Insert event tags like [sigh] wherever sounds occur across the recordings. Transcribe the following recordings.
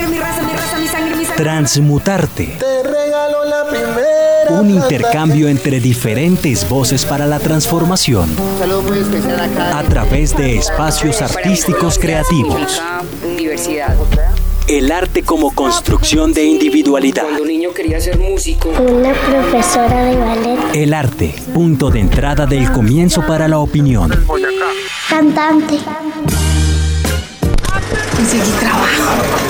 sangre, mi raza, mi raza, mi sangre, mi sangre. Transmutarte. Te regalo la primera. Un intercambio entre diferentes voces para la transformación. Saludos muy especial acá. A través de espacios artísticos creativos. El arte como construcción de individualidad. Cuando un niño quería ser músico. Una profesora de ballet. El arte, punto de entrada del comienzo para la opinión. Cantante. Conseguí trabajo.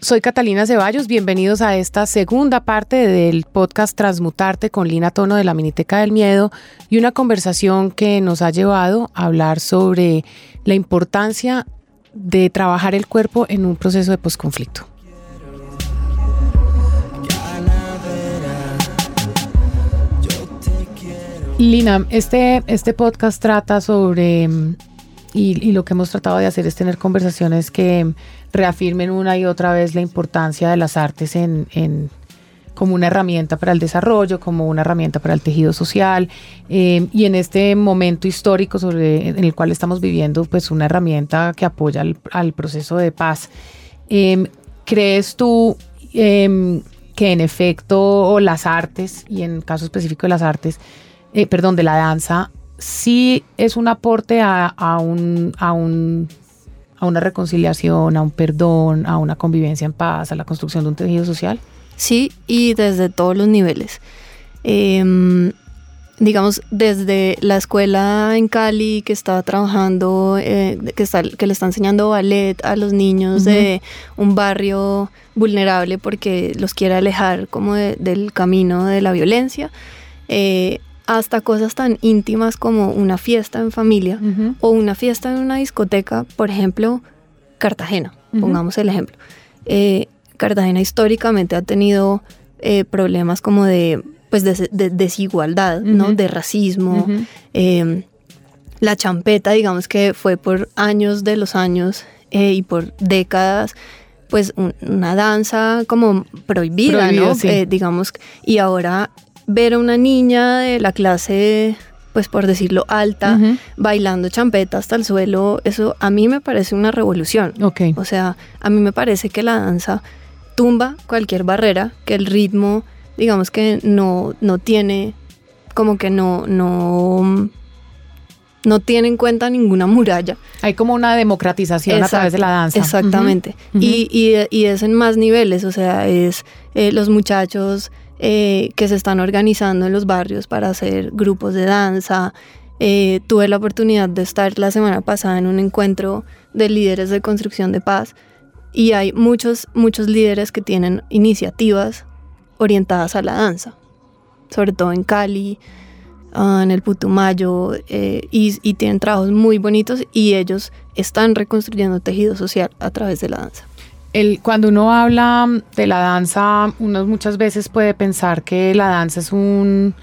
soy Catalina Ceballos. Bienvenidos a esta segunda parte del podcast Transmutarte con Lina Tono de la Miniteca del Miedo y una conversación que nos ha llevado a hablar sobre la importancia de trabajar el cuerpo en un proceso de posconflicto. Lina, este, este podcast trata sobre, mm, y, lo que hemos tratado de hacer es tener conversaciones que reafirmen una y otra vez la importancia de las artes en, como una herramienta para el desarrollo, como una herramienta para el tejido social, eh, y en este momento histórico en el cual estamos viviendo, pues una herramienta que apoya al, al proceso de paz. Em, ¿Crees tú em, que en efecto las artes, y en caso específico de las artes, eh, perdón, de la danza, sí es un aporte a, a un, a, un, a una reconciliación, a un perdón, a una convivencia en paz, a la construcción de un tejido social? Sí, y desde todos los niveles. Em, digamos, desde la escuela en Cali que está trabajando, eh, que, está, que le está enseñando ballet a los niños de un barrio vulnerable porque los quiere alejar como de- del camino de la violencia, eh, hasta cosas tan íntimas como una fiesta en familia o una fiesta en una discoteca, por ejemplo, Cartagena, pongamos el ejemplo. Eh, Cartagena históricamente ha tenido eh, problemas como de, pues de, de desigualdad, ¿no? De racismo. Eh, la champeta, digamos que fue por años de los años eh, y por décadas, pues un- una danza como prohibida, ¿no? sí. Eh, digamos, y ahora ver a una niña de la clase, pues por decirlo alta, bailando champeta hasta el suelo, eso a mí me parece una revolución. Ok. O sea, a mí me parece que la danza tumba cualquier barrera, que el ritmo, digamos que no, no tiene, como que no, no, no tiene en cuenta ninguna muralla. Hay como una democratización a través de la danza. Exactamente. Y, y- y es en más niveles, o sea, es eh, los muchachos eh, que se están organizando en los barrios para hacer grupos de danza. Eh, tuve la oportunidad de estar la semana pasada en un encuentro de líderes de construcción de paz y hay muchos, muchos líderes que tienen iniciativas orientadas a la danza, sobre todo en Cali, ah, en el Putumayo, eh, y, y tienen trabajos muy bonitos y ellos están reconstruyendo tejido social a través de la danza. El, cuando uno habla de la danza, uno muchas veces puede pensar que la danza es un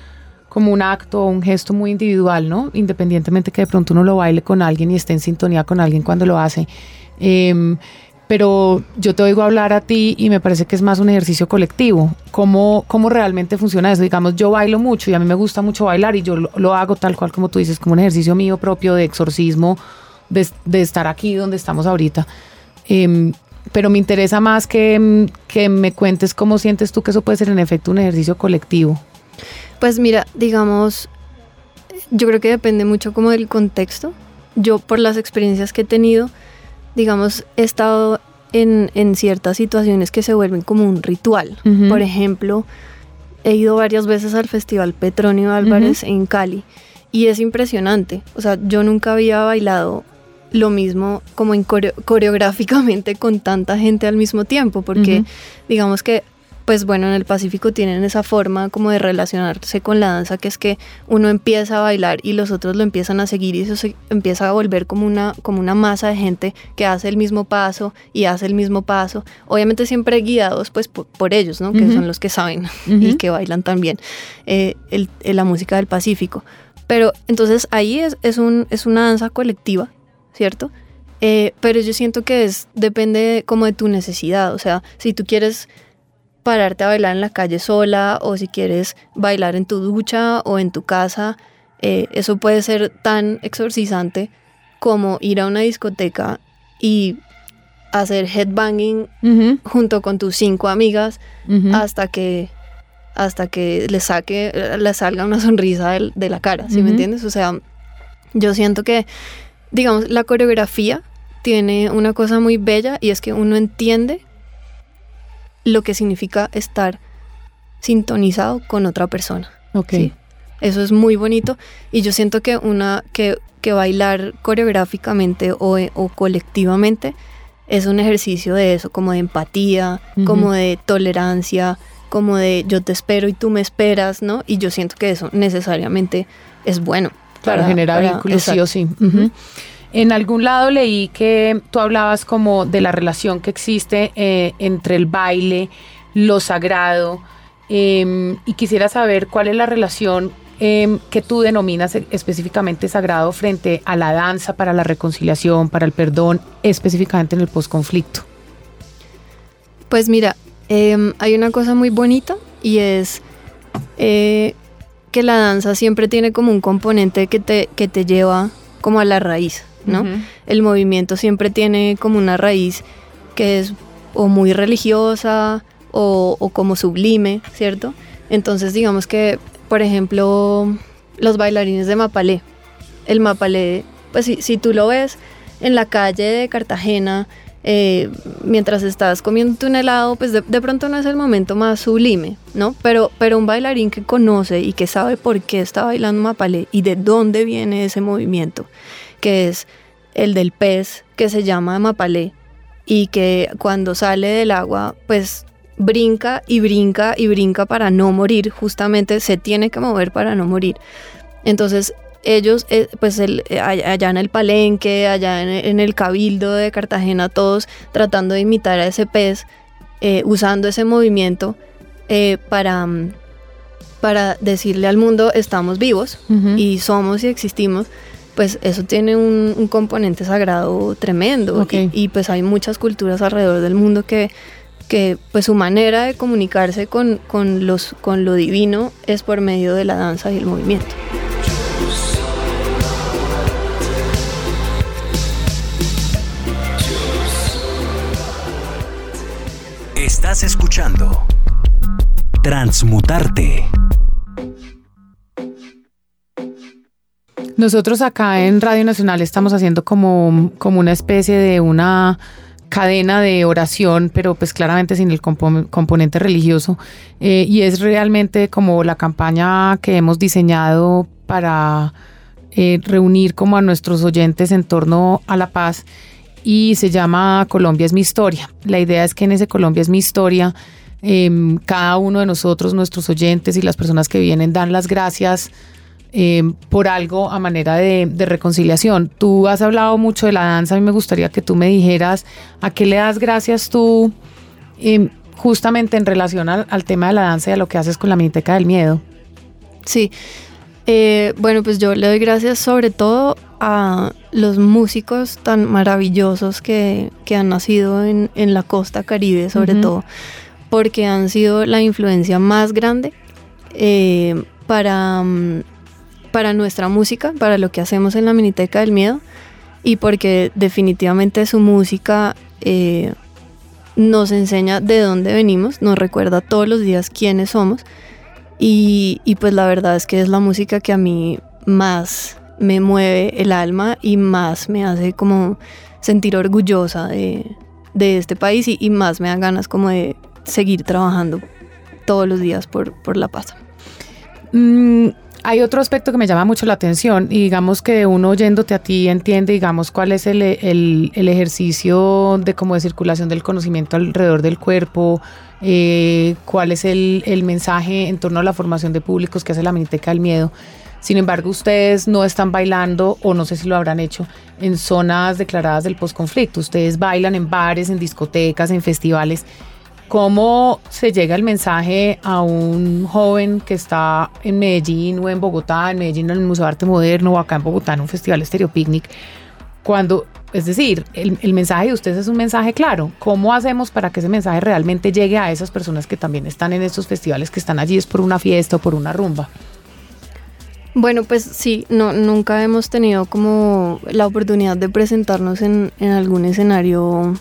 como un acto o un gesto muy individual, ¿no? Independientemente que de pronto uno lo baile con alguien y esté en sintonía con alguien cuando lo hace. Em, pero yo te oigo hablar a ti y me parece que es más un ejercicio colectivo. ¿Cómo, cómo realmente funciona eso? Digamos, yo bailo mucho y a mí me gusta mucho bailar y yo lo, lo hago tal cual como tú dices, como un ejercicio mío propio de exorcismo, de, de estar aquí donde estamos ahorita. Em, pero me interesa más que, em, que me cuentes cómo sientes tú que eso puede ser en efecto un ejercicio colectivo. Pues mira, digamos, yo creo que depende mucho como del contexto. Yo por las experiencias que he tenido, digamos, he estado en, en ciertas situaciones que se vuelven como un ritual. Por ejemplo, he ido varias veces al Festival Petronio Álvarez en Cali y es impresionante. O sea, yo nunca había bailado lo mismo como en coreo- coreográficamente con tanta gente al mismo tiempo, porque Ujú. digamos que pues bueno, en el Pacífico tienen esa forma como de relacionarse con la danza, que es que uno empieza a bailar y los otros lo empiezan a seguir y eso se empieza a volver como una, como una masa de gente que hace el mismo paso y hace el mismo paso, obviamente siempre guiados pues por, ellos, ¿no? Que son los que saben [laughs] y que bailan también eh, la música del Pacífico. Pero entonces ahí es, es, un, es una danza colectiva, ¿cierto? Eh, pero yo siento que es, depende como de tu necesidad, o sea, si tú quieres pararte a bailar en la calle sola o si quieres bailar en tu ducha o en tu casa, eh, eso puede ser tan exorcizante como ir a una discoteca y hacer headbanging junto con tus cinco amigas hasta que hasta que le saque le salga una sonrisa de, la cara, ¿sí me entiendes? O sea, yo siento que digamos la coreografía tiene una cosa muy bella y es que uno entiende lo que significa estar sintonizado con otra persona. Ok. Eso es muy bonito y yo siento que una que, que bailar coreográficamente o, o, colectivamente es un ejercicio de eso, como de empatía, como de tolerancia, como de yo te espero y tú me esperas, ¿no? Y yo siento que eso necesariamente es bueno. Para, generar vínculos, sí o sí. En algún lado leí que tú hablabas como de la relación que existe eh, entre el baile, lo sagrado, em, y quisiera saber cuál es la relación em, que tú denominas e, específicamente sagrado frente a la danza para la reconciliación, para el perdón, específicamente en el posconflicto. Pues mira, em, hay una cosa muy bonita y es eh, que la danza siempre tiene como un componente que te, que te lleva como a la raíz. ¿no? El movimiento siempre tiene como una raíz que es o muy religiosa o, como sublime, ¿cierto? Entonces digamos que, por ejemplo, los bailarines de Mapalé, el Mapalé, pues si, si tú lo ves en la calle de Cartagena, eh, mientras estás comiendo un helado, pues de, pronto no es el momento más sublime, ¿no? Pero, pero un bailarín que conoce y que sabe por qué está bailando Mapalé y de dónde viene ese movimiento que es el del pez que se llama mapalé y que cuando sale del agua pues brinca y brinca y brinca para no morir, justamente se tiene que mover para no morir. Entonces ellos, eh, pues el, eh, allá en el palenque, allá en, el cabildo de Cartagena, todos tratando de imitar a ese pez, eh, usando ese movimiento para, para decirle al mundo estamos vivos y somos y existimos pues eso tiene un, componente sagrado tremendo. Y, pues hay muchas culturas alrededor del mundo que, que pues su manera de comunicarse con, los, con lo divino es por medio de la danza y el movimiento. Escuchando Transmutarte Nosotros acá en Radio Nacional estamos haciendo como, como una especie de una cadena de oración, pero pues claramente sin el componente religioso. Eh, y es realmente como la campaña que hemos diseñado para eh, reunir como a nuestros oyentes en torno a la paz y se llama Colombia es mi historia. La idea es que en ese Colombia es mi historia, em, cada uno de nosotros, nuestros oyentes y las personas que vienen dan las gracias eh, por algo a manera de, reconciliación. Tú has hablado mucho de la danza, a mí me gustaría que tú me dijeras a qué le das gracias tú eh, justamente en relación al, tema de la danza y a lo que haces con la Miniteca del Miedo. Sí, eh, bueno, pues yo le doy gracias sobre todo a los músicos tan maravillosos que, han nacido en, la costa caribe, sobre todo, porque han sido la influencia más grande para mm, para nuestra música, para lo que hacemos en la Miniteca del Miedo y porque definitivamente su música eh, nos enseña de dónde venimos, nos recuerda todos los días quiénes somos y, pues la verdad es que es la música que a mí más me mueve el alma y más me hace como sentir orgullosa de, este país y, más me dan ganas como de seguir trabajando todos los días por, la paz. Mm, hay otro aspecto que me llama mucho la atención y digamos que uno oyéndote a ti entiende, digamos, cuál es el, el, el ejercicio de como de circulación del conocimiento alrededor del cuerpo, eh, cuál es el, el, mensaje en torno a la formación de públicos que hace la Miniteca del Miedo. Sin embargo, ustedes no están bailando, o no sé si lo habrán hecho, en zonas declaradas del posconflicto. Ustedes bailan en bares, en discotecas, en festivales. ¿Cómo se llega el mensaje a un joven que está en Medellín o en Bogotá, en Medellín en el Museo de Arte Moderno o acá en Bogotá en un festival Estéreo Picnic? Cuando, es decir, el, el, mensaje de ustedes es un mensaje claro. ¿Cómo hacemos para que ese mensaje realmente llegue a esas personas que también están en estos festivales, que están allí es por una fiesta o por una rumba? Bueno, pues sí, no, nunca hemos tenido como la oportunidad de presentarnos en, en algún escenario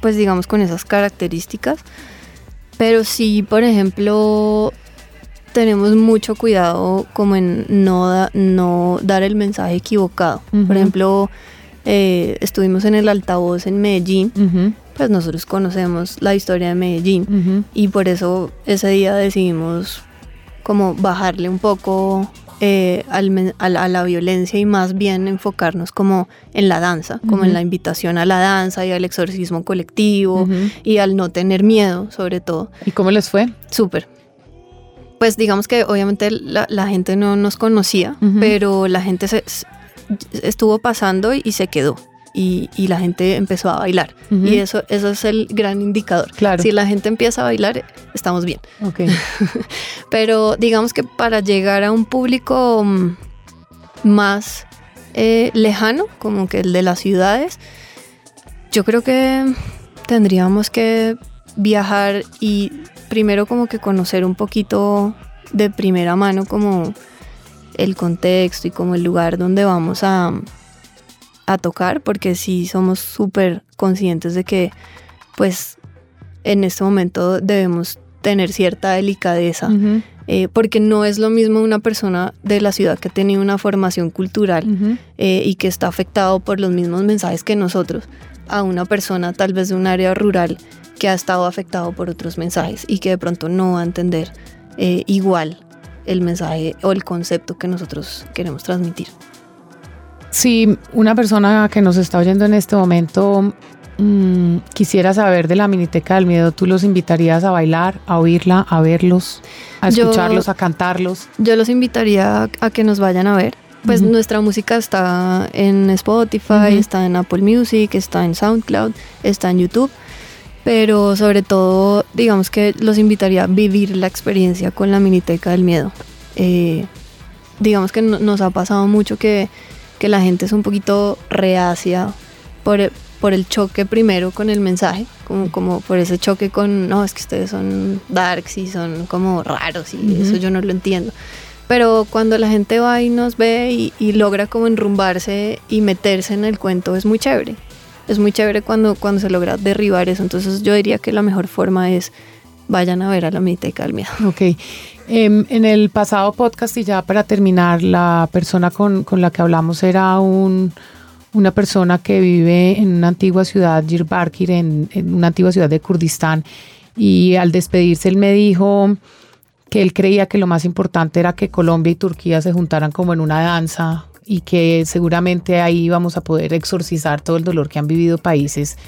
pues digamos con esas características. Pero sí, por ejemplo, tenemos mucho cuidado como en no, da, no dar el mensaje equivocado. Uh -huh. Por ejemplo, eh, estuvimos en el altavoz en Medellín, uh -huh. pues nosotros conocemos la historia de Medellín uh -huh. y por eso ese día decidimos como bajarle un poco eh, al, a, la, a, la, violencia y más bien enfocarnos como en la danza, como uh -huh. en la invitación a la danza y al exorcismo colectivo uh -huh. y al no tener miedo sobre todo. ¿Y cómo les fue? Súper. Pues digamos que obviamente la, la gente no nos conocía, uh -huh. pero la gente se, estuvo pasando y, y se quedó. Y, y, la gente empezó a bailar. Uh -huh. Y eso, eso es el gran indicador. Claro. Si la gente empieza a bailar, estamos bien. Okay. [laughs] Pero digamos que para llegar a un público mm, más eh, lejano, como que el de las ciudades, yo creo que tendríamos que viajar y primero como que conocer un poquito de primera mano como el contexto y como el lugar donde vamos a, a tocar, porque sí somos súper conscientes de que pues en este momento debemos tener cierta delicadeza, uh -huh. eh, porque no es lo mismo una persona de la ciudad que ha tenido una formación cultural uh -huh. eh, y que está afectado por los mismos mensajes que nosotros, a una persona tal vez de un área rural que ha estado afectado por otros mensajes y que de pronto no va a entender eh, igual el mensaje o el concepto que nosotros queremos transmitir. Si una persona que nos está oyendo en este momento mmm, quisiera saber de la Miniteca del Miedo, ¿tú los invitarías a bailar, a oírla, a verlos, a escucharlos, yo, a cantarlos? Yo los invitaría a, a que nos vayan a ver. Pues uh -huh. nuestra música está en Spotify, uh -huh. está en Apple Music, está en SoundCloud, está en YouTube. Pero sobre todo, digamos que los invitaría a vivir la experiencia con la Miniteca del Miedo. Eh, digamos que no, nos ha pasado mucho que, que la gente es un poquito reacia por, por el choque primero con el mensaje, como, como por ese choque con, no, es que ustedes son darks y son como raros y uh -huh. eso yo no lo entiendo. Pero cuando la gente va y nos ve y, y, logra como enrumbarse y meterse en el cuento es muy chévere. Es muy chévere cuando, cuando se logra derribar eso. Entonces yo diría que la mejor forma es vayan a ver a la Miniteca del Miedo. Ok. Eh, en el pasado podcast y ya para terminar, la persona con, con la que hablamos era un una persona que vive en una antigua ciudad, Diyarbakir, en, en, una antigua ciudad de Kurdistán, y al despedirse él me dijo que él creía que lo más importante era que Colombia y Turquía se juntaran como en una danza y que seguramente ahí vamos a poder exorcizar todo el dolor que han vivido países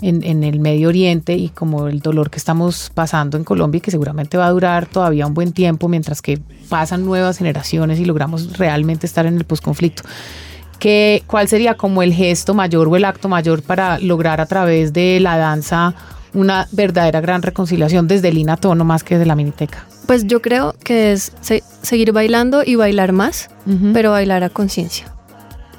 en, en, el Medio Oriente y como el dolor que estamos pasando en Colombia y que seguramente va a durar todavía un buen tiempo mientras que pasan nuevas generaciones y logramos realmente estar en el posconflicto. ¿Qué, ¿Cuál sería como el gesto mayor o el acto mayor para lograr a través de la danza una verdadera gran reconciliación desde el inatono más que desde la miniteca? Pues yo creo que es se seguir bailando y bailar más, uh -huh. pero bailar a conciencia.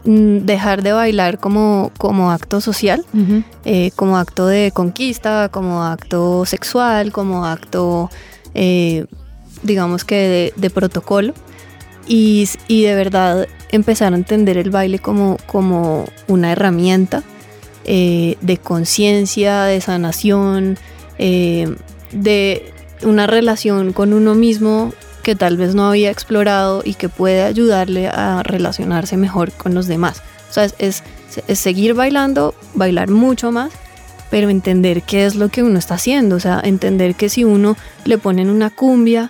Dejar de bailar como, como acto social, uh -huh. eh, como acto de conquista, como acto sexual, como acto, eh, digamos que de, de protocolo. Y, y, de verdad empezar a entender el baile como, como una herramienta eh, de conciencia, de sanación, de una relación con uno mismo que tal vez no había explorado y que puede ayudarle a relacionarse mejor con los demás. O sea, es, seguir bailando, bailar mucho más, pero entender qué es lo que uno está haciendo. O sea, entender que si uno le ponen una cumbia,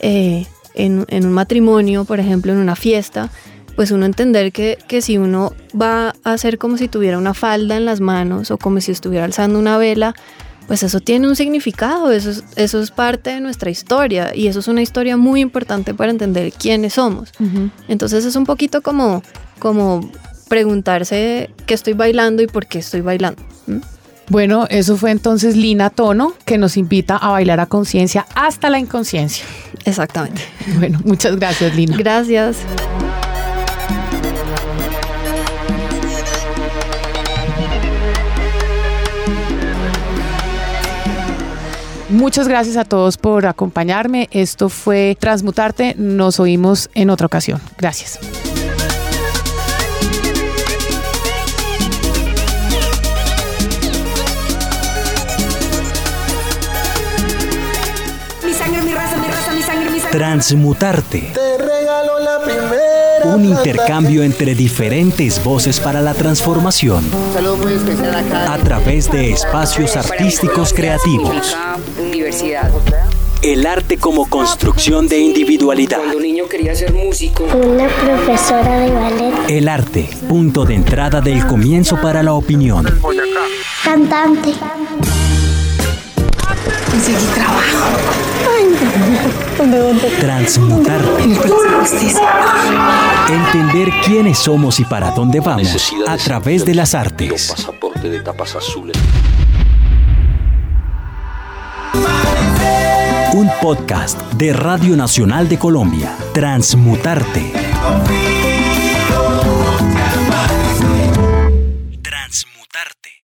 eh, en, en un matrimonio, por ejemplo, en una fiesta, pues uno entender que, que, si uno va a hacer como si tuviera una falda en las manos o como si estuviera alzando una vela, pues eso tiene un significado, eso es, eso es parte de nuestra historia y eso es una historia muy importante para entender quiénes somos. Uh -huh. Entonces es un poquito como, como preguntarse qué estoy bailando y por qué estoy bailando. ¿Mm? Bueno, eso fue entonces Lina Tono, que nos invita a bailar a conciencia hasta la inconsciencia. Exactamente. Bueno, muchas gracias, Lina. Gracias. Muchas gracias a todos por acompañarme. Esto fue Transmutarte. Nos oímos en otra ocasión. Gracias. Mi sangre, mi raza, mi raza, mi sangre, mi sangre. Transmutarte. Te regalo la primera. Un intercambio entre diferentes voces para la transformación. Muy especial acá. A través de espacios artísticos creativos. Diversidad. El arte como construcción de individualidad. Cuando un niño quería ser músico. Una profesora de ballet. El arte, punto de entrada del comienzo para la opinión. Cantante. Conseguí trabajo. Transmutarte. Entender quiénes somos y para dónde vamos a través de las artes. pasaporte de tapas azules. Un podcast de Radio Nacional de Colombia. Transmutarte.